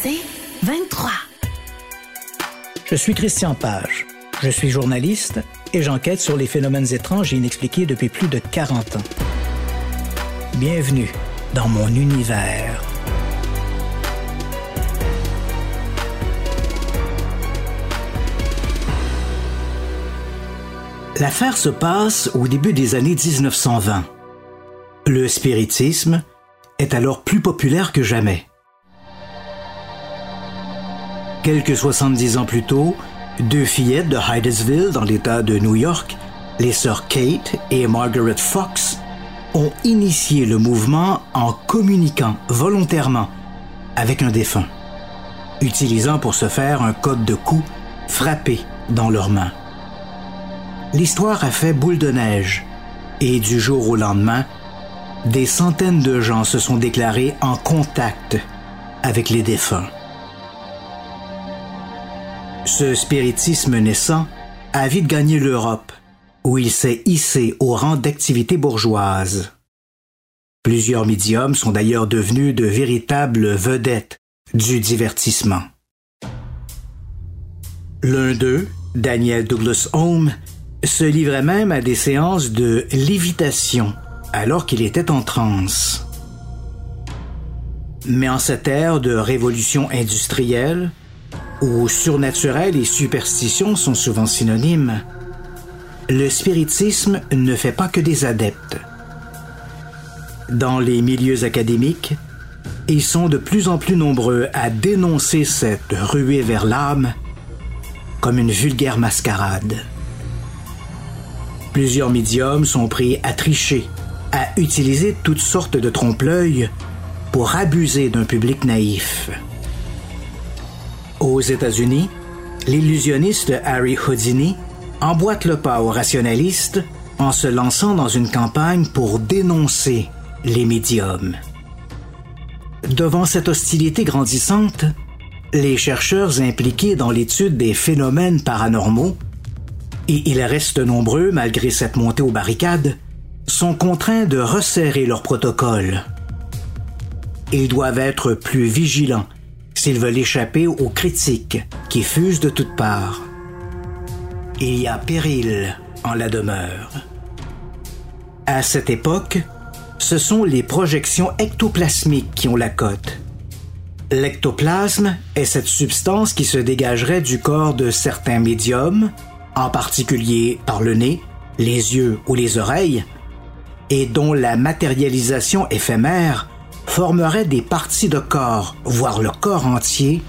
C'est 23. Je suis Christian Page. Je suis journaliste et j'enquête sur les phénomènes étranges et inexpliqués depuis plus de 40 ans. Bienvenue dans mon univers. L'affaire se passe au début des années 1920. Le spiritisme est alors plus populaire que jamais. Quelques 70 ans plus tôt, deux fillettes de Hydesville dans l'État de New York, les sœurs Kate et Margaret Fox, ont initié le mouvement en communiquant volontairement avec un défunt, utilisant pour ce faire un code de coups frappé dans leurs mains. L'histoire a fait boule de neige et du jour au lendemain, des centaines de gens se sont déclarés en contact avec les défunts. Ce spiritisme naissant a vite gagné l'Europe, où il s'est hissé au rang d'activité bourgeoise. Plusieurs médiums sont d'ailleurs devenus de véritables vedettes du divertissement. L'un d'eux, Daniel Douglas Home, se livrait même à des séances de lévitation alors qu'il était en transe. Mais en cette ère de révolution industrielle, où surnaturel et superstition sont souvent synonymes, le spiritisme ne fait pas que des adeptes. Dans les milieux académiques, ils sont de plus en plus nombreux à dénoncer cette ruée vers l'âme comme une vulgaire mascarade. Plusieurs médiums sont pris à tricher, à utiliser toutes sortes de trompe-l'œil pour abuser d'un public naïf. Aux États-Unis, l'illusionniste Harry Houdini emboîte le pas aux rationalistes en se lançant dans une campagne pour dénoncer les médiums. Devant cette hostilité grandissante, les chercheurs impliqués dans l'étude des phénomènes paranormaux et ils restent nombreux malgré cette montée aux barricades, sont contraints de resserrer leur protocole. Ils doivent être plus vigilants s'ils veulent échapper aux critiques qui fusent de toutes parts. Il y a péril en la demeure. À cette époque, ce sont les projections ectoplasmiques qui ont la cote. L'ectoplasme est cette substance qui se dégagerait du corps de certains médiums en particulier par le nez, les yeux ou les oreilles, et dont la matérialisation éphémère formerait des parties de corps, voire le corps entier,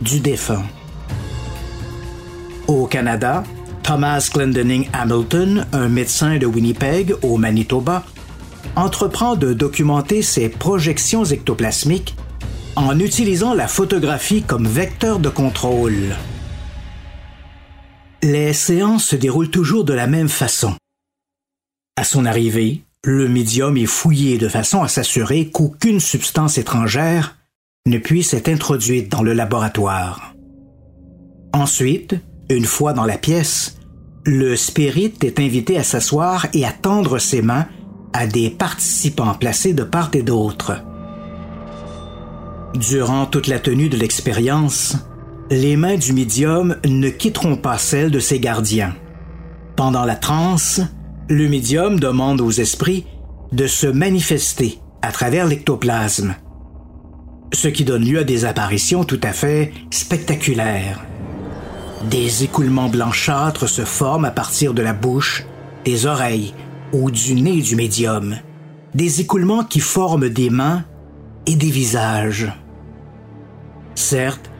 du défunt. Au Canada, Thomas Glendening Hamilton, un médecin de Winnipeg, au Manitoba, entreprend de documenter ces projections ectoplasmiques en utilisant la photographie comme vecteur de contrôle. Les séances se déroulent toujours de la même façon. À son arrivée, le médium est fouillé de façon à s'assurer qu'aucune substance étrangère ne puisse être introduite dans le laboratoire. Ensuite, une fois dans la pièce, le spirit est invité à s'asseoir et à tendre ses mains à des participants placés de part et d'autre. Durant toute la tenue de l'expérience, les mains du médium ne quitteront pas celles de ses gardiens. Pendant la transe, le médium demande aux esprits de se manifester à travers l'ectoplasme, ce qui donne lieu à des apparitions tout à fait spectaculaires. Des écoulements blanchâtres se forment à partir de la bouche, des oreilles ou du nez du médium, des écoulements qui forment des mains et des visages. Certes,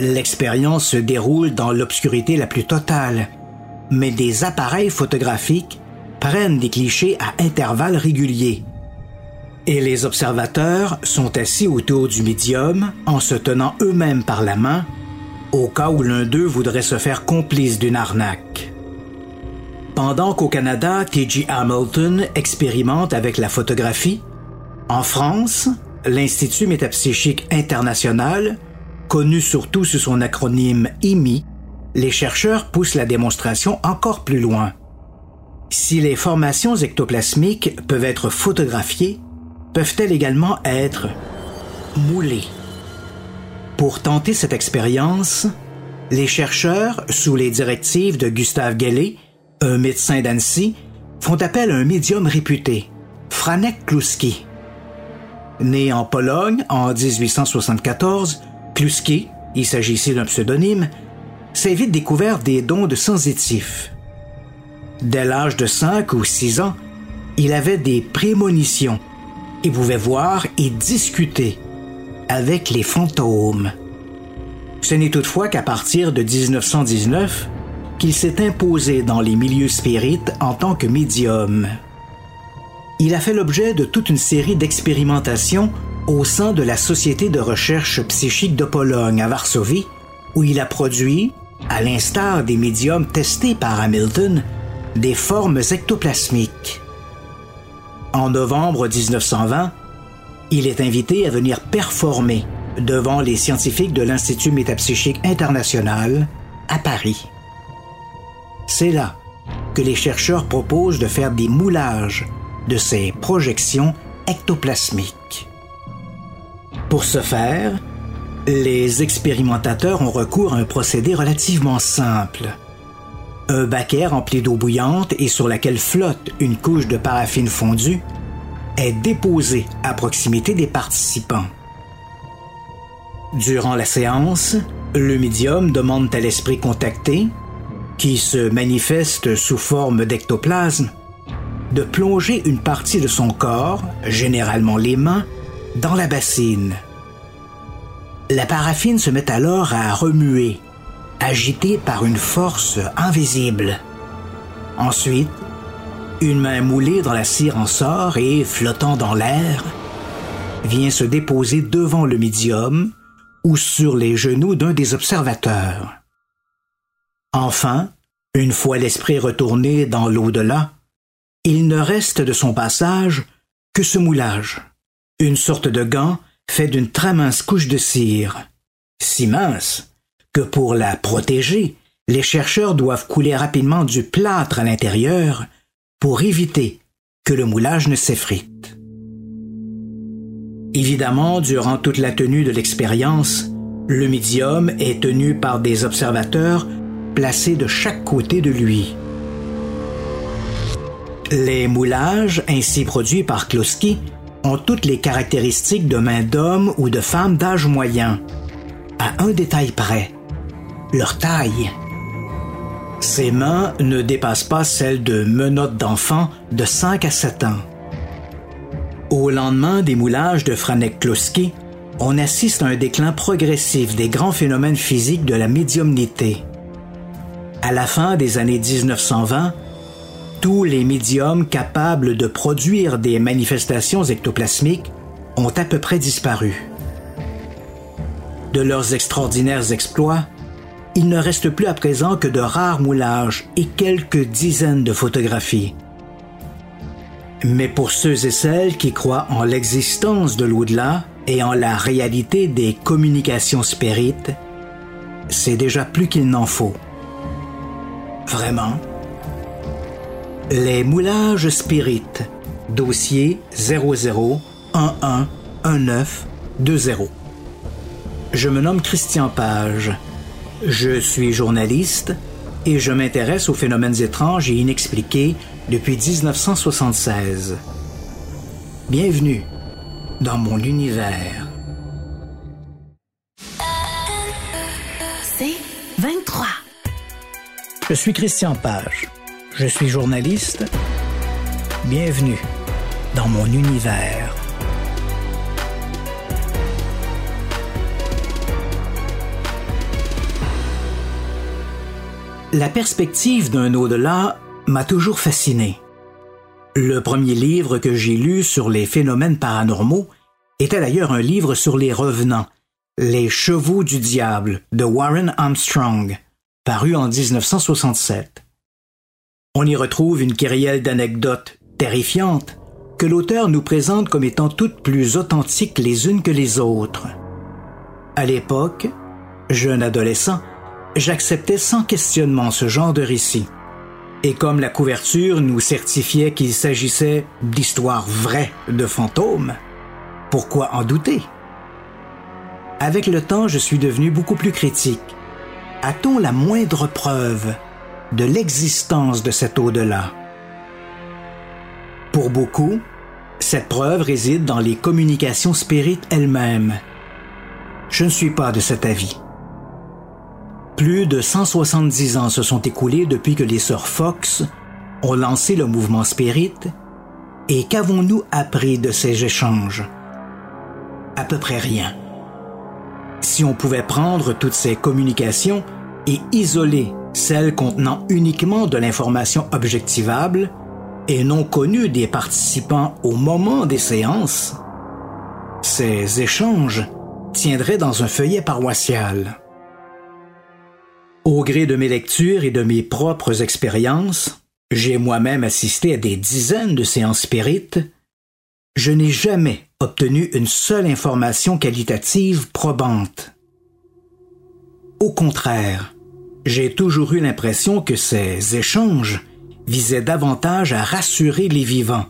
L'expérience se déroule dans l'obscurité la plus totale, mais des appareils photographiques prennent des clichés à intervalles réguliers. Et les observateurs sont assis autour du médium en se tenant eux-mêmes par la main, au cas où l'un d'eux voudrait se faire complice d'une arnaque. Pendant qu'au Canada, T.G. Hamilton expérimente avec la photographie, en France, l'Institut métapsychique international Connu surtout sous son acronyme IMI, les chercheurs poussent la démonstration encore plus loin. Si les formations ectoplasmiques peuvent être photographiées, peuvent-elles également être moulées? Pour tenter cette expérience, les chercheurs, sous les directives de Gustave Gellé, un médecin d'Annecy, font appel à un médium réputé, Franek Kluski. Né en Pologne en 1874, Kluski, il s'agit ici d'un pseudonyme, s'est vite découvert des dons de sensitif. Dès l'âge de 5 ou 6 ans, il avait des prémonitions et pouvait voir et discuter avec les fantômes. Ce n'est toutefois qu'à partir de 1919 qu'il s'est imposé dans les milieux spirites en tant que médium. Il a fait l'objet de toute une série d'expérimentations au sein de la Société de recherche psychique de Pologne à Varsovie, où il a produit, à l'instar des médiums testés par Hamilton, des formes ectoplasmiques. En novembre 1920, il est invité à venir performer devant les scientifiques de l'Institut métapsychique international à Paris. C'est là que les chercheurs proposent de faire des moulages de ces projections ectoplasmiques. Pour ce faire, les expérimentateurs ont recours à un procédé relativement simple. Un baquet rempli d'eau bouillante et sur laquelle flotte une couche de paraffine fondue est déposé à proximité des participants. Durant la séance, le médium demande à l'esprit contacté, qui se manifeste sous forme d'ectoplasme, de plonger une partie de son corps, généralement les mains, dans la bassine. La paraffine se met alors à remuer, agitée par une force invisible. Ensuite, une main moulée dans la cire en sort et, flottant dans l'air, vient se déposer devant le médium ou sur les genoux d'un des observateurs. Enfin, une fois l'esprit retourné dans l'au-delà, il ne reste de son passage que ce moulage, une sorte de gant fait d'une très mince couche de cire, si mince que pour la protéger, les chercheurs doivent couler rapidement du plâtre à l'intérieur pour éviter que le moulage ne s'effrite. Évidemment, durant toute la tenue de l'expérience, le médium est tenu par des observateurs placés de chaque côté de lui. Les moulages ainsi produits par Kloski ont toutes les caractéristiques de mains d'hommes ou de femmes d'âge moyen, à un détail près, leur taille. Ces mains ne dépassent pas celles de menottes d'enfants de 5 à 7 ans. Au lendemain des moulages de Franek Kloski, on assiste à un déclin progressif des grands phénomènes physiques de la médiumnité. À la fin des années 1920, tous les médiums capables de produire des manifestations ectoplasmiques ont à peu près disparu. De leurs extraordinaires exploits, il ne reste plus à présent que de rares moulages et quelques dizaines de photographies. Mais pour ceux et celles qui croient en l'existence de l'au-delà, et en la réalité des communications spirites, c'est déjà plus qu'il n'en faut. Vraiment. Les moulages spirites, dossier 00111920. Je me nomme Christian Page. Je suis journaliste et je m'intéresse aux phénomènes étranges et inexpliqués depuis 1976. Bienvenue dans mon univers. C'est 23. Je suis Christian Page. Je suis journaliste. Bienvenue dans mon univers. La perspective d'un au-delà m'a toujours fasciné. Le premier livre que j'ai lu sur les phénomènes paranormaux était d'ailleurs un livre sur les revenants, Les chevaux du diable de Warren Armstrong, paru en 1967. On y retrouve une kyrielle d'anecdotes terrifiantes que l'auteur nous présente comme étant toutes plus authentiques les unes que les autres. À l'époque, jeune adolescent, j'acceptais sans questionnement ce genre de récit. Et comme la couverture nous certifiait qu'il s'agissait d'histoires vraies de fantômes, pourquoi en douter? avec le temps, je suis devenu beaucoup plus critique. A-t-on la moindre preuve de l'existence de cet au-delà? Pour beaucoup, cette preuve réside dans les communications spirites elles-mêmes. Je ne suis pas de cet avis. Plus de 170 ans se sont écoulés depuis que les sœurs Fox ont lancé le mouvement Spirit, et qu'avons-nous appris de ces échanges? À peu près rien. Si on pouvait prendre toutes ces communications et isoler celles contenant uniquement de l'information objectivable et non connue des participants au moment des séances, ces échanges tiendraient dans un feuillet paroissial. Au gré de mes lectures et de mes propres expériences, j'ai moi-même assisté à des dizaines de séances spirites. Je n'ai jamais obtenu une seule information qualitative probante. Au contraire, j'ai toujours eu l'impression que ces échanges visaient davantage à rassurer les vivants,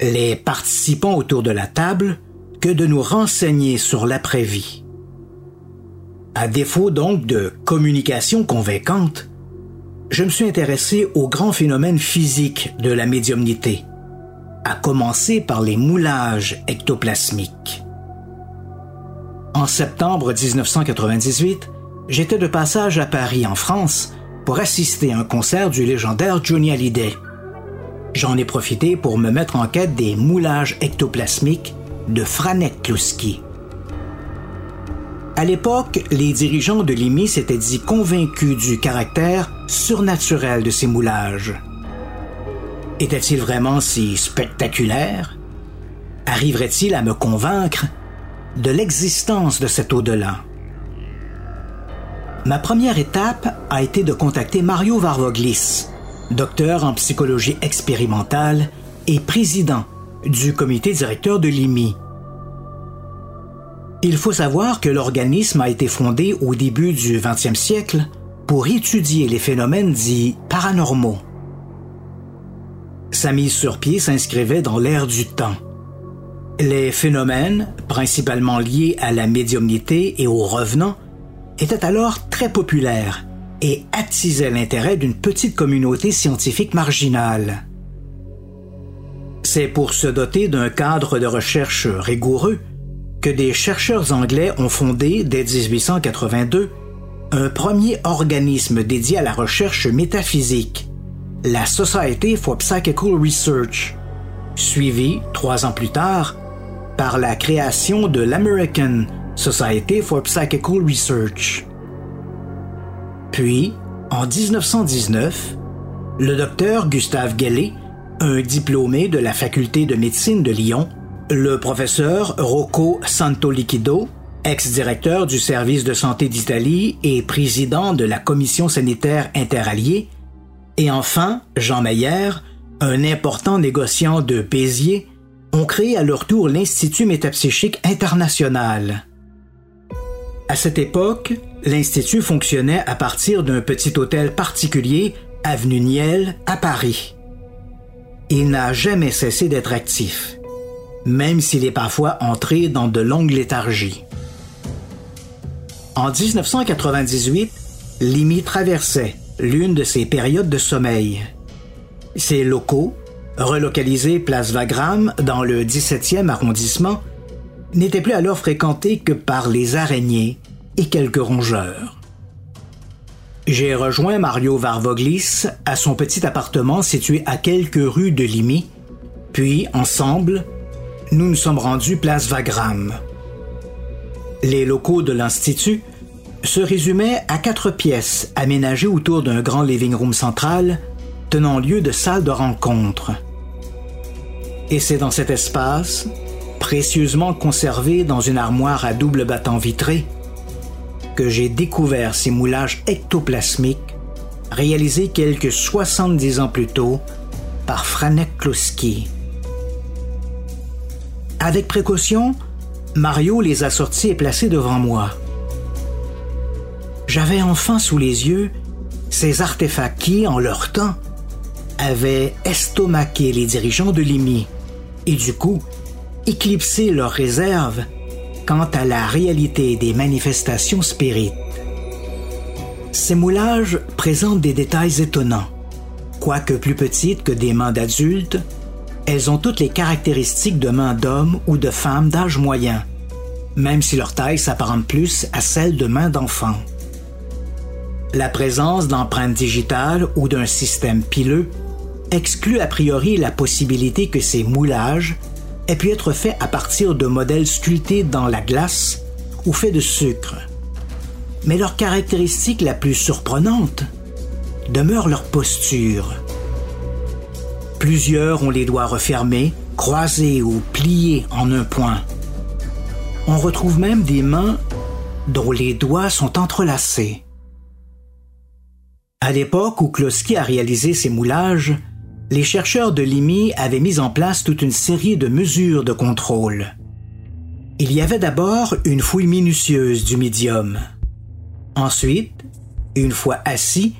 les participants autour de la table, que de nous renseigner sur l'après-vie. À défaut donc de communication convaincante, je me suis intéressé aux grands phénomènes physiques de la médiumnité, à commencer par les moulages ectoplasmiques. En septembre 1998, j'étais de passage à Paris, en France, pour assister à un concert du légendaire Johnny Hallyday. J'en ai profité pour me mettre en quête des moulages ectoplasmiques de Franek Kluski. À l'époque, les dirigeants de l'IMI s'étaient dit convaincus du caractère surnaturel de ces moulages. Était-il vraiment si spectaculaire? Arriverait-il à me convaincre de l'existence de cet au-delà? Ma première étape a été de contacter Mario Varvoglis, docteur en psychologie expérimentale et président du comité directeur de l'IMI, il faut savoir que l'organisme a été fondé au début du 20e siècle pour étudier les phénomènes dits paranormaux. Sa mise sur pied s'inscrivait dans l'ère du temps. Les phénomènes, principalement liés à la médiumnité et aux revenants, étaient alors très populaires et attisaient l'intérêt d'une petite communauté scientifique marginale. C'est pour se doter d'un cadre de recherche rigoureux que des chercheurs anglais ont fondé, dès 1882, un premier organisme dédié à la recherche métaphysique, la Society for Psychical Research, suivi, trois ans plus tard, par la création de l'American Society for Psychical Research. Puis, en 1919, le docteur Gustave Gallet, un diplômé de la faculté de médecine de Lyon, le professeur Rocco Santoliquido, ex-directeur du service de santé d'Italie et président de la commission sanitaire interalliée, et enfin Jean Meyer, un important négociant de Béziers, ont créé à leur tour l'Institut métapsychique international. À cette époque, l'Institut fonctionnait à partir d'un petit hôtel particulier, avenue Niel, à Paris. Il n'a jamais cessé d'être actif même s'il est parfois entré dans de longues léthargies. En 1998, Limi traversait l'une de ses périodes de sommeil. Ses locaux, relocalisés place Wagram dans le 17e arrondissement, n'étaient plus alors fréquentés que par les araignées et quelques rongeurs. J'ai rejoint Mario Varvoglis à son petit appartement situé à quelques rues de Limi, puis, ensemble, nous nous sommes rendus place Wagram. Les locaux de l'Institut se résumaient à quatre pièces aménagées autour d'un grand living room central tenant lieu de salle de rencontre. Et c'est dans cet espace, précieusement conservé dans une armoire à double battant vitré, que j'ai découvert ces moulages ectoplasmiques réalisés quelques 70 ans plus tôt par Franek Kloski. Avec précaution, Mario les a sortis et placés devant moi. J'avais enfin sous les yeux ces artefacts qui, en leur temps, avaient estomaqué les dirigeants de l'IMI et du coup éclipsé leurs réserves quant à la réalité des manifestations spirites. Ces moulages présentent des détails étonnants. Quoique plus petites que des mains d'adultes, elles ont toutes les caractéristiques de mains d'hommes ou de femmes d'âge moyen, même si leur taille s'apparente plus à celle de mains d'enfants. La présence d'empreintes digitales ou d'un système pileux exclut a priori la possibilité que ces moulages aient pu être faits à partir de modèles sculptés dans la glace ou faits de sucre. Mais leur caractéristique la plus surprenante demeure leur posture. Plusieurs ont les doigts refermés, croisés ou pliés en un point. On retrouve même des mains dont les doigts sont entrelacés. À l'époque où Kloski a réalisé ses moulages, les chercheurs de l'IMI avaient mis en place toute une série de mesures de contrôle. Il y avait d'abord une fouille minutieuse du médium. Ensuite, une fois assis,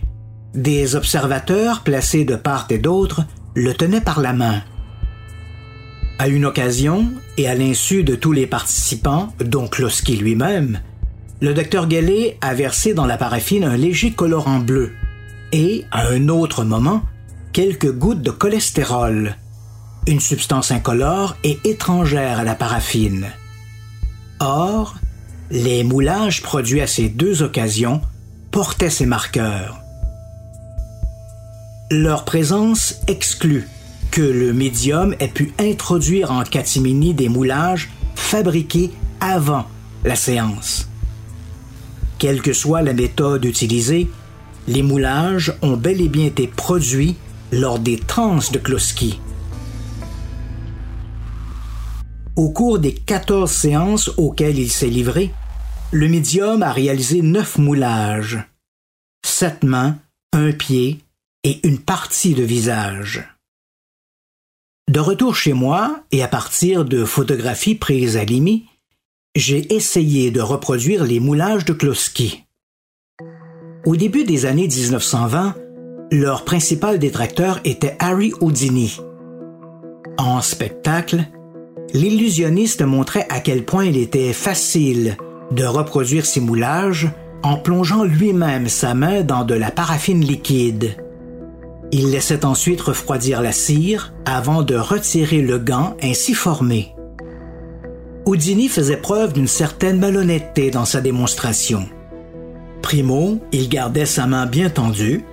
des observateurs placés de part et d'autre le tenaient par la main. À une occasion, et à l'insu de tous les participants, dont Kloski lui-même, le docteur Gallet a versé dans la paraffine un léger colorant bleu et, à un autre moment, quelques gouttes de cholestérol, une substance incolore et étrangère à la paraffine. Or, les moulages produits à ces deux occasions portaient ces marqueurs. Leur présence exclut que le médium ait pu introduire en catimini des moulages fabriqués avant la séance. Quelle que soit la méthode utilisée, les moulages ont bel et bien été produits lors des trans de Kloski. Au cours des 14 séances auxquelles il s'est livré, le médium a réalisé neuf moulages, sept mains, un pied et une partie de visage. De retour chez moi et à partir de photographies prises à Limi, j'ai essayé de reproduire les moulages de Kloski. Au début des années 1920, leur principal détracteur était Harry Houdini. En spectacle, l'illusionniste montrait à quel point il était facile de reproduire ces moulages en plongeant lui-même sa main dans de la paraffine liquide. Il laissait ensuite refroidir la cire avant de retirer le gant ainsi formé. Houdini faisait preuve d'une certaine malhonnêteté dans sa démonstration. Primo, il gardait sa main bien tendue,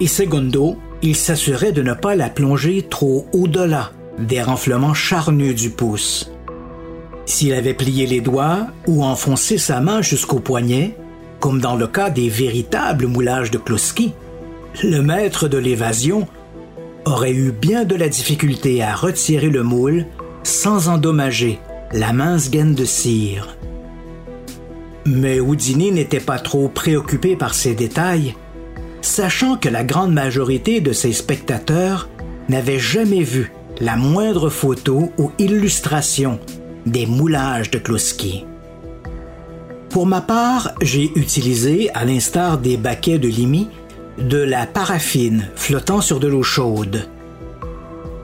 et secondo, il s'assurait de ne pas la plonger trop au-delà des renflements charnus du pouce. S'il avait plié les doigts ou enfoncé sa main jusqu'au poignet, comme dans le cas des véritables moulages de Kloski, le maître de l'évasion aurait eu bien de la difficulté à retirer le moule sans endommager la mince gaine de cire. Mais Houdini n'était pas trop préoccupé par ces détails, sachant que la grande majorité de ses spectateurs n'avaient jamais vu la moindre photo ou illustration des moulages de Kloski. Pour ma part, j'ai utilisé, à l'instar des baquets de Limi, de la paraffine flottant sur de l'eau chaude.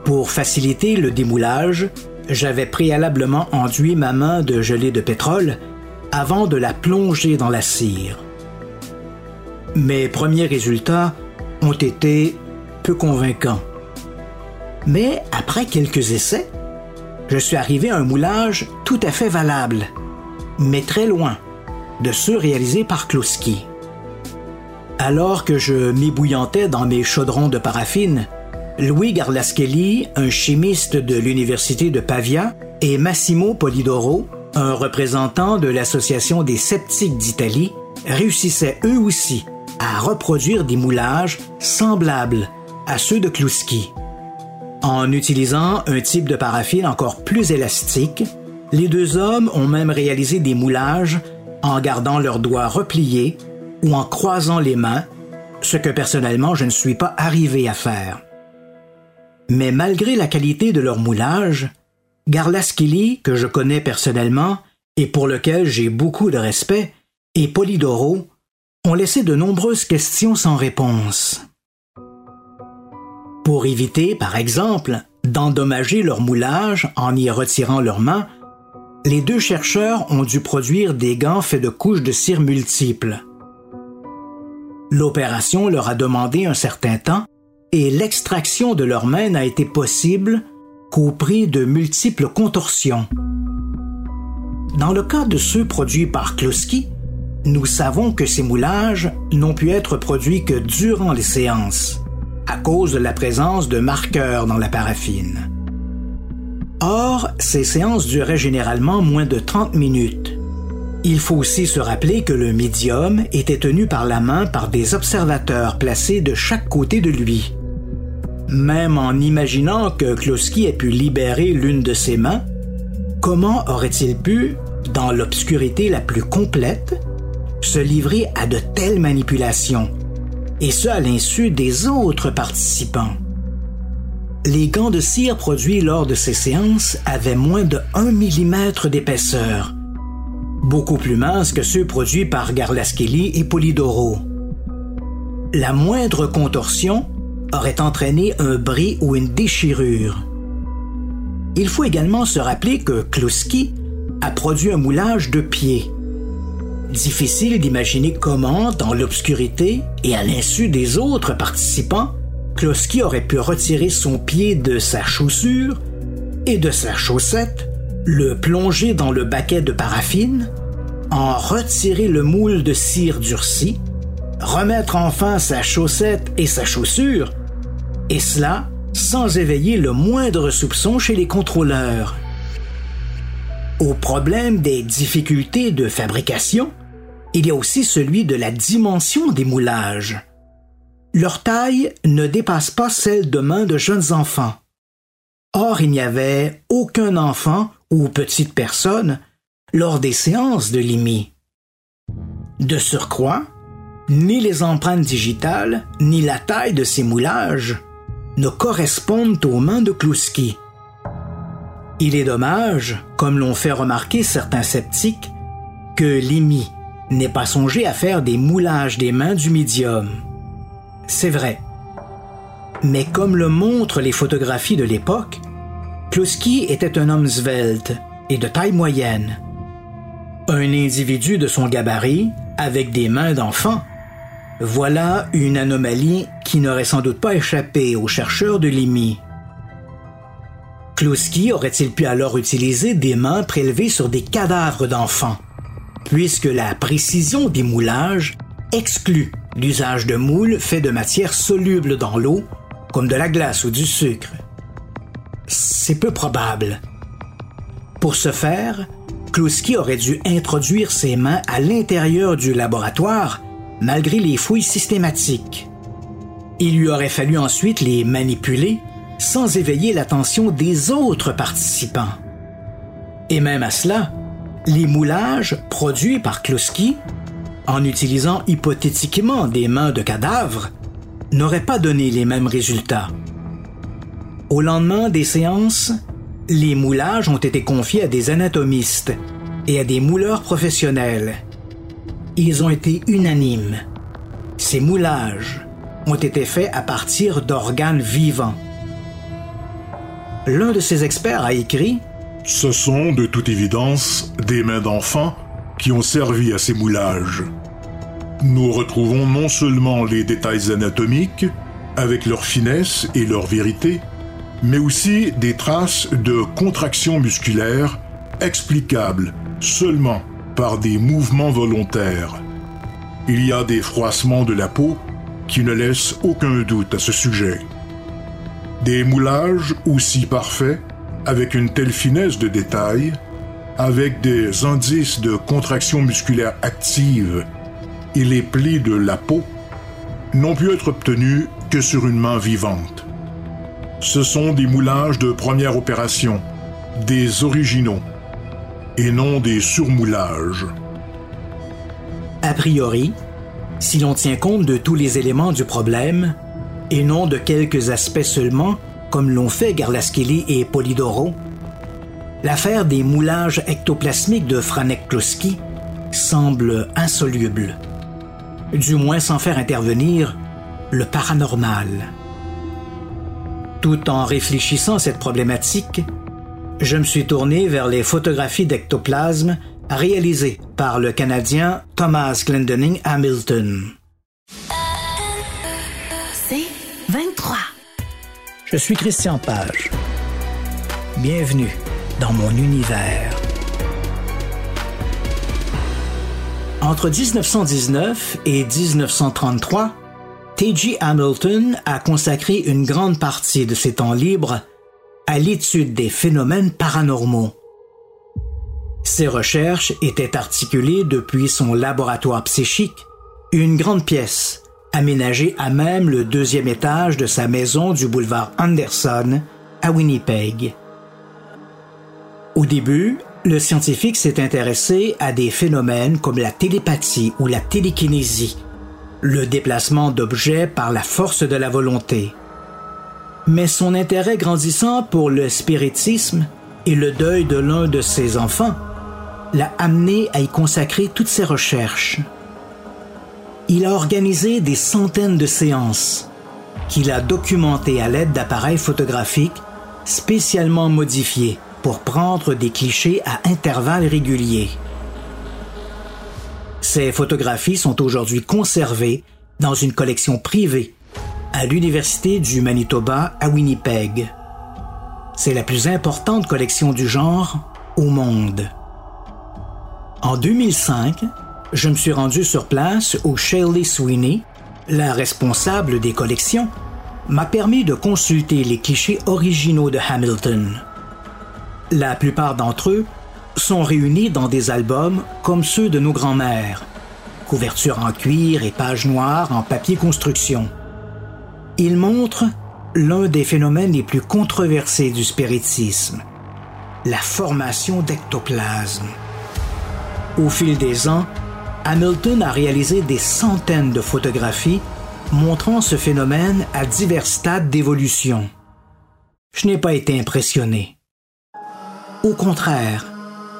Pour faciliter le démoulage, j'avais préalablement enduit ma main de gelée de pétrole avant de la plonger dans la cire. Mes premiers résultats ont été peu convaincants. Mais après quelques essais, je suis arrivé à un moulage tout à fait valable, mais très loin de ceux réalisés par Kloski. Alors que je m'ébouillantais dans mes chaudrons de paraffine, Louis Garlaschelli, un chimiste de l'Université de Pavia, et Massimo Polidoro, un représentant de l'Association des sceptiques d'Italie, réussissaient eux aussi à reproduire des moulages semblables à ceux de Kluski. En utilisant un type de paraffine encore plus élastique, les deux hommes ont même réalisé des moulages en gardant leurs doigts repliés ou en croisant les mains, ce que personnellement je ne suis pas arrivé à faire. Mais malgré la qualité de leur moulage, Garlaschili, que je connais personnellement et pour lequel j'ai beaucoup de respect, et Polidoro ont laissé de nombreuses questions sans réponse. Pour éviter, par exemple, d'endommager leur moulage en y retirant leurs mains, les deux chercheurs ont dû produire des gants faits de couches de cire multiples. L'opération leur a demandé un certain temps et l'extraction de leurs mains n'a été possible qu'au prix de multiples contorsions. Dans le cas de ceux produits par Kloski, nous savons que ces moulages n'ont pu être produits que durant les séances, à cause de la présence de marqueurs dans la paraffine. Or, ces séances duraient généralement moins de 30 minutes. Il faut aussi se rappeler que le médium était tenu par la main par des observateurs placés de chaque côté de lui. Même en imaginant que Kloski ait pu libérer l'une de ses mains, comment aurait-il pu, dans l'obscurité la plus complète, se livrer à de telles manipulations, et ce à l'insu des autres participants? Les gants de cire produits lors de ces séances avaient moins de 1 mm d'épaisseur, beaucoup plus minces que ceux produits par Garlaschelli et Polidoro. La moindre contorsion aurait entraîné un bris ou une déchirure. Il faut également se rappeler que Kluski a produit un moulage de pied, Difficile d'imaginer comment, dans l'obscurité et à l'insu des autres participants, Kloski aurait pu retirer son pied de sa chaussure et de sa chaussette, le plonger dans le baquet de paraffine, en retirer le moule de cire durci, remettre enfin sa chaussette et sa chaussure, et cela sans éveiller le moindre soupçon chez les contrôleurs. Au problème des difficultés de fabrication, il y a aussi celui de la dimension des moulages. Leur taille ne dépasse pas celle de mains de jeunes enfants. Or, il n'y avait aucun enfant ou petite personne lors des séances de l'IMI. De surcroît, ni les empreintes digitales, ni la taille de ces moulages ne correspondent aux mains de Kluski. Il est dommage, comme l'ont fait remarquer certains sceptiques, que l'IMI n'est pas songé à faire des moulages des mains du médium. C'est vrai. Mais comme le montrent les photographies de l'époque, Kluski était un homme svelte et de taille moyenne. Un individu de son gabarit, avec des mains d'enfant, voilà une anomalie qui n'aurait sans doute pas échappé aux chercheurs de l'IMI. Kluski aurait-il pu alors utiliser des mains prélevées sur des cadavres d'enfants puisque la précision des moulages exclut l'usage de moules faits de matières solubles dans l'eau, comme de la glace ou du sucre? C'est peu probable. Pour ce faire, Kluski aurait dû introduire ses mains à l'intérieur du laboratoire malgré les fouilles systématiques. Il lui aurait fallu ensuite les manipuler sans éveiller l'attention des autres participants. Et même à cela, les moulages produits par Kloski, en utilisant hypothétiquement des mains de cadavres, n'auraient pas donné les mêmes résultats. Au lendemain des séances, les moulages ont été confiés à des anatomistes et à des mouleurs professionnels. Ils ont été unanimes. Ces moulages ont été faits à partir d'organes vivants. L'un de ces experts a écrit ce sont, de toute évidence, des mains d'enfants qui ont servi à ces moulages. Nous retrouvons non seulement les détails anatomiques, avec leur finesse et leur vérité, mais aussi des traces de contractions musculaires explicables seulement par des mouvements volontaires. Il y a des froissements de la peau qui ne laissent aucun doute à ce sujet. Des moulages aussi parfaits avec une telle finesse de détail, avec des indices de contraction musculaire active et les plis de la peau, n'ont pu être obtenus que sur une main vivante. Ce sont des moulages de première opération, des originaux, et non des surmoulages. A priori, si l'on tient compte de tous les éléments du problème, et non de quelques aspects seulement comme l'ont fait Garlaschelli et Polidoro, l'affaire des moulages ectoplasmiques de Franek-Kloski semble insoluble, du moins sans faire intervenir le paranormal. Tout en réfléchissant à cette problématique, je me suis tourné vers les photographies d'ectoplasme réalisées par le Canadien Thomas Glendening Hamilton. C'est 23. Je suis Christian Page. Bienvenue dans mon univers. Entre 1919 et 1933, T.G. Hamilton a consacré une grande partie de ses temps libres à l'étude des phénomènes paranormaux. Ses recherches étaient articulées depuis son laboratoire psychique, une grande pièce aménagée à même le deuxième étage de sa maison du boulevard Anderson à Winnipeg. Au début, le scientifique s'est intéressé à des phénomènes comme la télépathie ou la télékinésie, le déplacement d'objets par la force de la volonté. Mais son intérêt grandissant pour le spiritisme et le deuil de l'un de ses enfants l'a amené à y consacrer toutes ses recherches. Il a organisé des centaines de séances qu'il a documentées à l'aide d'appareils photographiques spécialement modifiés pour prendre des clichés à intervalles réguliers. Ces photographies sont aujourd'hui conservées dans une collection privée à l'Université du Manitoba à Winnipeg. C'est la plus importante collection du genre au monde. En 2005, je me suis rendu sur place où Shelley Sweeney, la responsable des collections, m'a permis de consulter les clichés originaux de Hamilton. La plupart d'entre eux sont réunis dans des albums comme ceux de nos grands-mères. Couverture en cuir et pages noires en papier construction. Ils montrent l'un des phénomènes les plus controversés du spiritisme, la formation d'ectoplasme. Au fil des ans, Hamilton a réalisé des centaines de photographies montrant ce phénomène à divers stades d'évolution. Je n'ai pas été impressionné. Au contraire,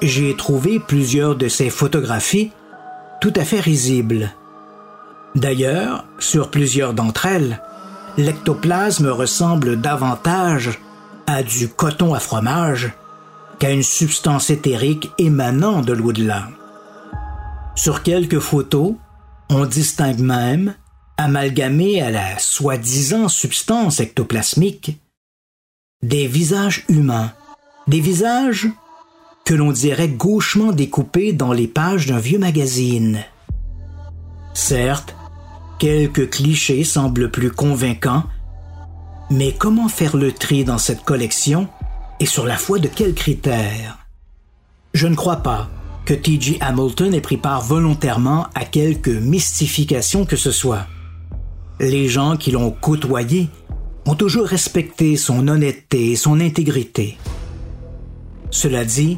j'ai trouvé plusieurs de ces photographies tout à fait risibles. D'ailleurs, sur plusieurs d'entre elles, l'ectoplasme ressemble davantage à du coton à fromage qu'à une substance éthérique émanant de l'au-delà. Sur quelques photos, on distingue même, amalgamé à la soi-disant substance ectoplasmique, des visages humains, des visages que l'on dirait gauchement découpés dans les pages d'un vieux magazine. Certes, quelques clichés semblent plus convaincants, mais comment faire le tri dans cette collection et sur la foi de quels critères? Je ne crois pas que T.G. Hamilton ait pris part volontairement à quelque mystification que ce soit. Les gens qui l'ont côtoyé ont toujours respecté son honnêteté et son intégrité. Cela dit,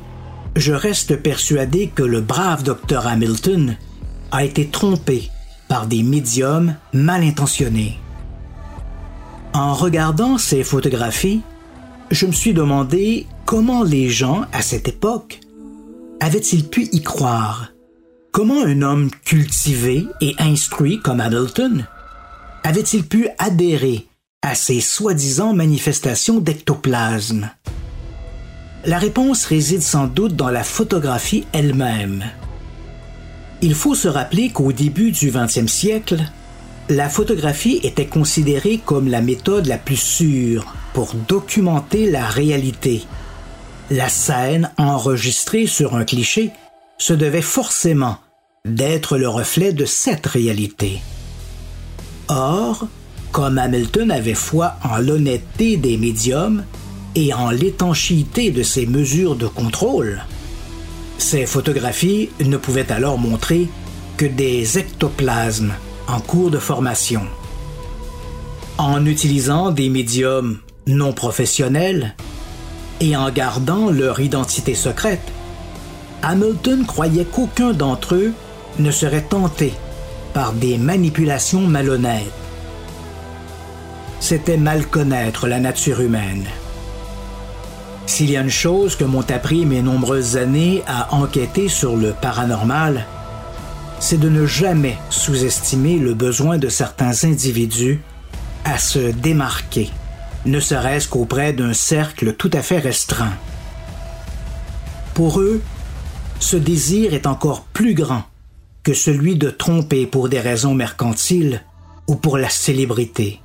je reste persuadé que le brave docteur Hamilton a été trompé par des médiums mal intentionnés. En regardant ces photographies, je me suis demandé comment les gens, à cette époque, avaient-ils pu y croire? Comment un homme cultivé et instruit comme Hamilton avait-il pu adhérer à ces soi-disant manifestations d'ectoplasme? La réponse réside sans doute dans la photographie elle-même. Il faut se rappeler qu'au début du XXe siècle, la photographie était considérée comme la méthode la plus sûre pour documenter la réalité la scène enregistrée sur un cliché se devait forcément d'être le reflet de cette réalité. Or, comme Hamilton avait foi en l'honnêteté des médiums et en l'étanchéité de ses mesures de contrôle, ces photographies ne pouvaient alors montrer que des ectoplasmes en cours de formation. En utilisant des médiums non professionnels, et en gardant leur identité secrète, Hamilton croyait qu'aucun d'entre eux ne serait tenté par des manipulations malhonnêtes. C'était mal connaître la nature humaine. S'il y a une chose que m'ont appris mes nombreuses années à enquêter sur le paranormal, c'est de ne jamais sous-estimer le besoin de certains individus à se démarquer ne serait-ce qu'auprès d'un cercle tout à fait restreint. Pour eux, ce désir est encore plus grand que celui de tromper pour des raisons mercantiles ou pour la célébrité.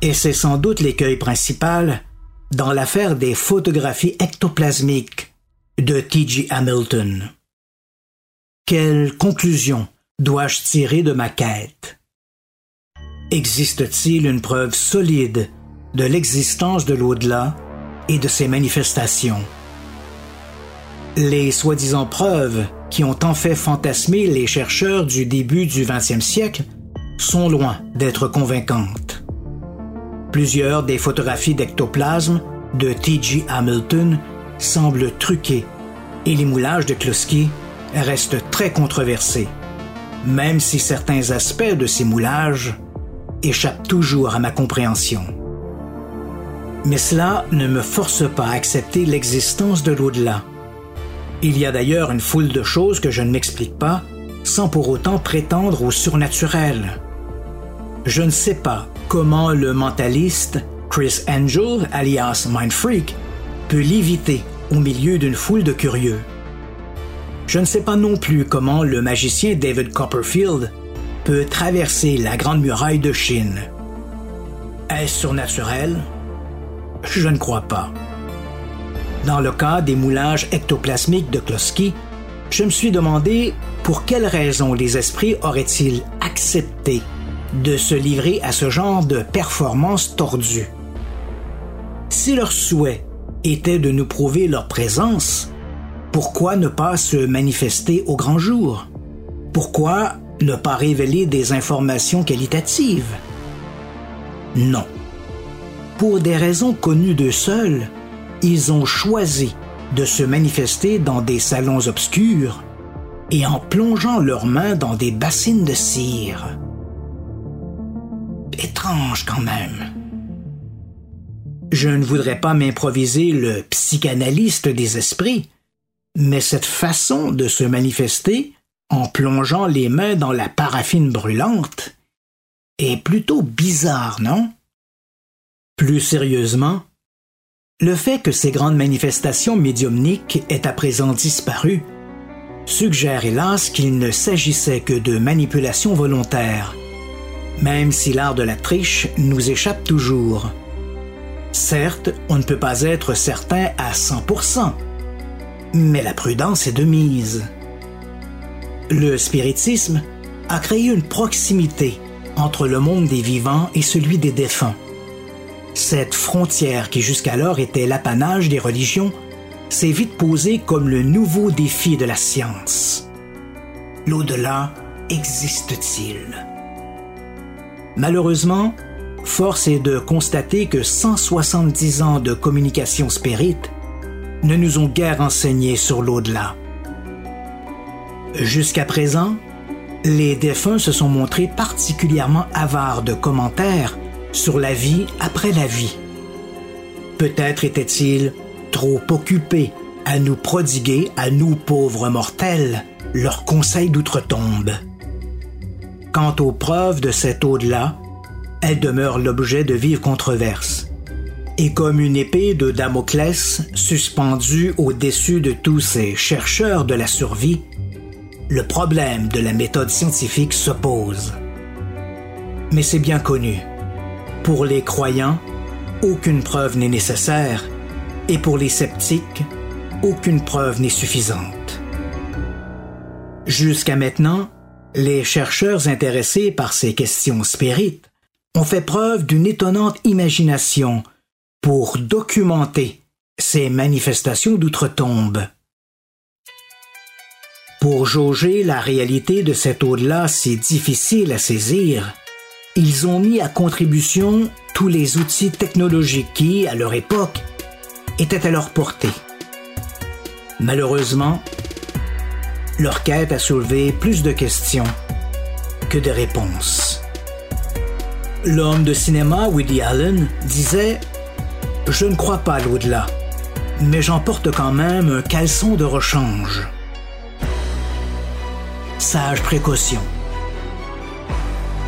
Et c'est sans doute l'écueil principal dans l'affaire des photographies ectoplasmiques de T.G. Hamilton. Quelle conclusion dois-je tirer de ma quête? Existe-t-il une preuve solide de l'existence de l'au-delà et de ses manifestations? Les soi-disant preuves qui ont en fait fantasmer les chercheurs du début du XXe siècle sont loin d'être convaincantes. Plusieurs des photographies d'ectoplasme de T.G. Hamilton semblent truquées et les moulages de Kloski restent très controversés, même si certains aspects de ces moulages échappent toujours à ma compréhension. Mais cela ne me force pas à accepter l'existence de l'au-delà. Il y a d'ailleurs une foule de choses que je ne m'explique pas sans pour autant prétendre au surnaturel. Je ne sais pas comment le mentaliste Chris Angel, alias Mindfreak, peut l'éviter au milieu d'une foule de curieux. Je ne sais pas non plus comment le magicien David Copperfield peut traverser la Grande Muraille de Chine. Est-ce surnaturel? Je ne crois pas. Dans le cas des moulages ectoplasmiques de Kloski, je me suis demandé pour quelles raisons les esprits auraient-ils accepté de se livrer à ce genre de performance tordue. Si leur souhait était de nous prouver leur présence, pourquoi ne pas se manifester au grand jour? Pourquoi ne pas révéler des informations qualitatives? Non. Pour des raisons connues d'eux seuls, ils ont choisi de se manifester dans des salons obscurs et en plongeant leurs mains dans des bassines de cire étrange quand même. Je ne voudrais pas m'improviser le psychanalyste des esprits, mais cette façon de se manifester en plongeant les mains dans la paraffine brûlante est plutôt bizarre, non? Plus sérieusement, le fait que ces grandes manifestations médiumniques aient à présent disparu suggère hélas qu'il ne s'agissait que de manipulations volontaires même si l'art de la triche nous échappe toujours. Certes, on ne peut pas être certain à 100%, mais la prudence est de mise. Le spiritisme a créé une proximité entre le monde des vivants et celui des défunts. Cette frontière qui jusqu'alors était l'apanage des religions s'est vite posée comme le nouveau défi de la science. L'au-delà existe-t-il? Malheureusement, force est de constater que 170 ans de communication spirite ne nous ont guère enseigné sur l'au-delà. Jusqu'à présent, les défunts se sont montrés particulièrement avares de commentaires sur la vie après la vie. Peut-être étaient-ils trop occupés à nous prodiguer, à nous pauvres mortels, leurs conseils d'outre-tombe. Quant aux preuves de cet au-delà, elles demeurent l'objet de vives controverses. Et comme une épée de Damoclès suspendue au-dessus de tous ces chercheurs de la survie, le problème de la méthode scientifique se pose. Mais c'est bien connu. Pour les croyants, aucune preuve n'est nécessaire, et pour les sceptiques, aucune preuve n'est suffisante. Jusqu'à maintenant, les chercheurs intéressés par ces questions spirites ont fait preuve d'une étonnante imagination pour documenter ces manifestations d'outre-tombe. Pour jauger la réalité de cet au-delà si difficile à saisir, ils ont mis à contribution tous les outils technologiques qui, à leur époque, étaient à leur portée. Malheureusement, leur quête a soulevé plus de questions que de réponses. L'homme de cinéma Woody Allen disait Je ne crois pas à l'au-delà, mais j'emporte quand même un caleçon de rechange. Sage précaution.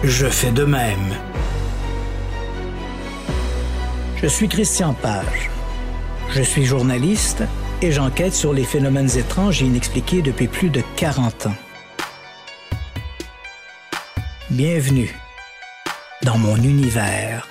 Je fais de même. Je suis Christian Page. Je suis journaliste et j'enquête sur les phénomènes étranges et inexpliqués depuis plus de 40 ans. Bienvenue dans mon univers.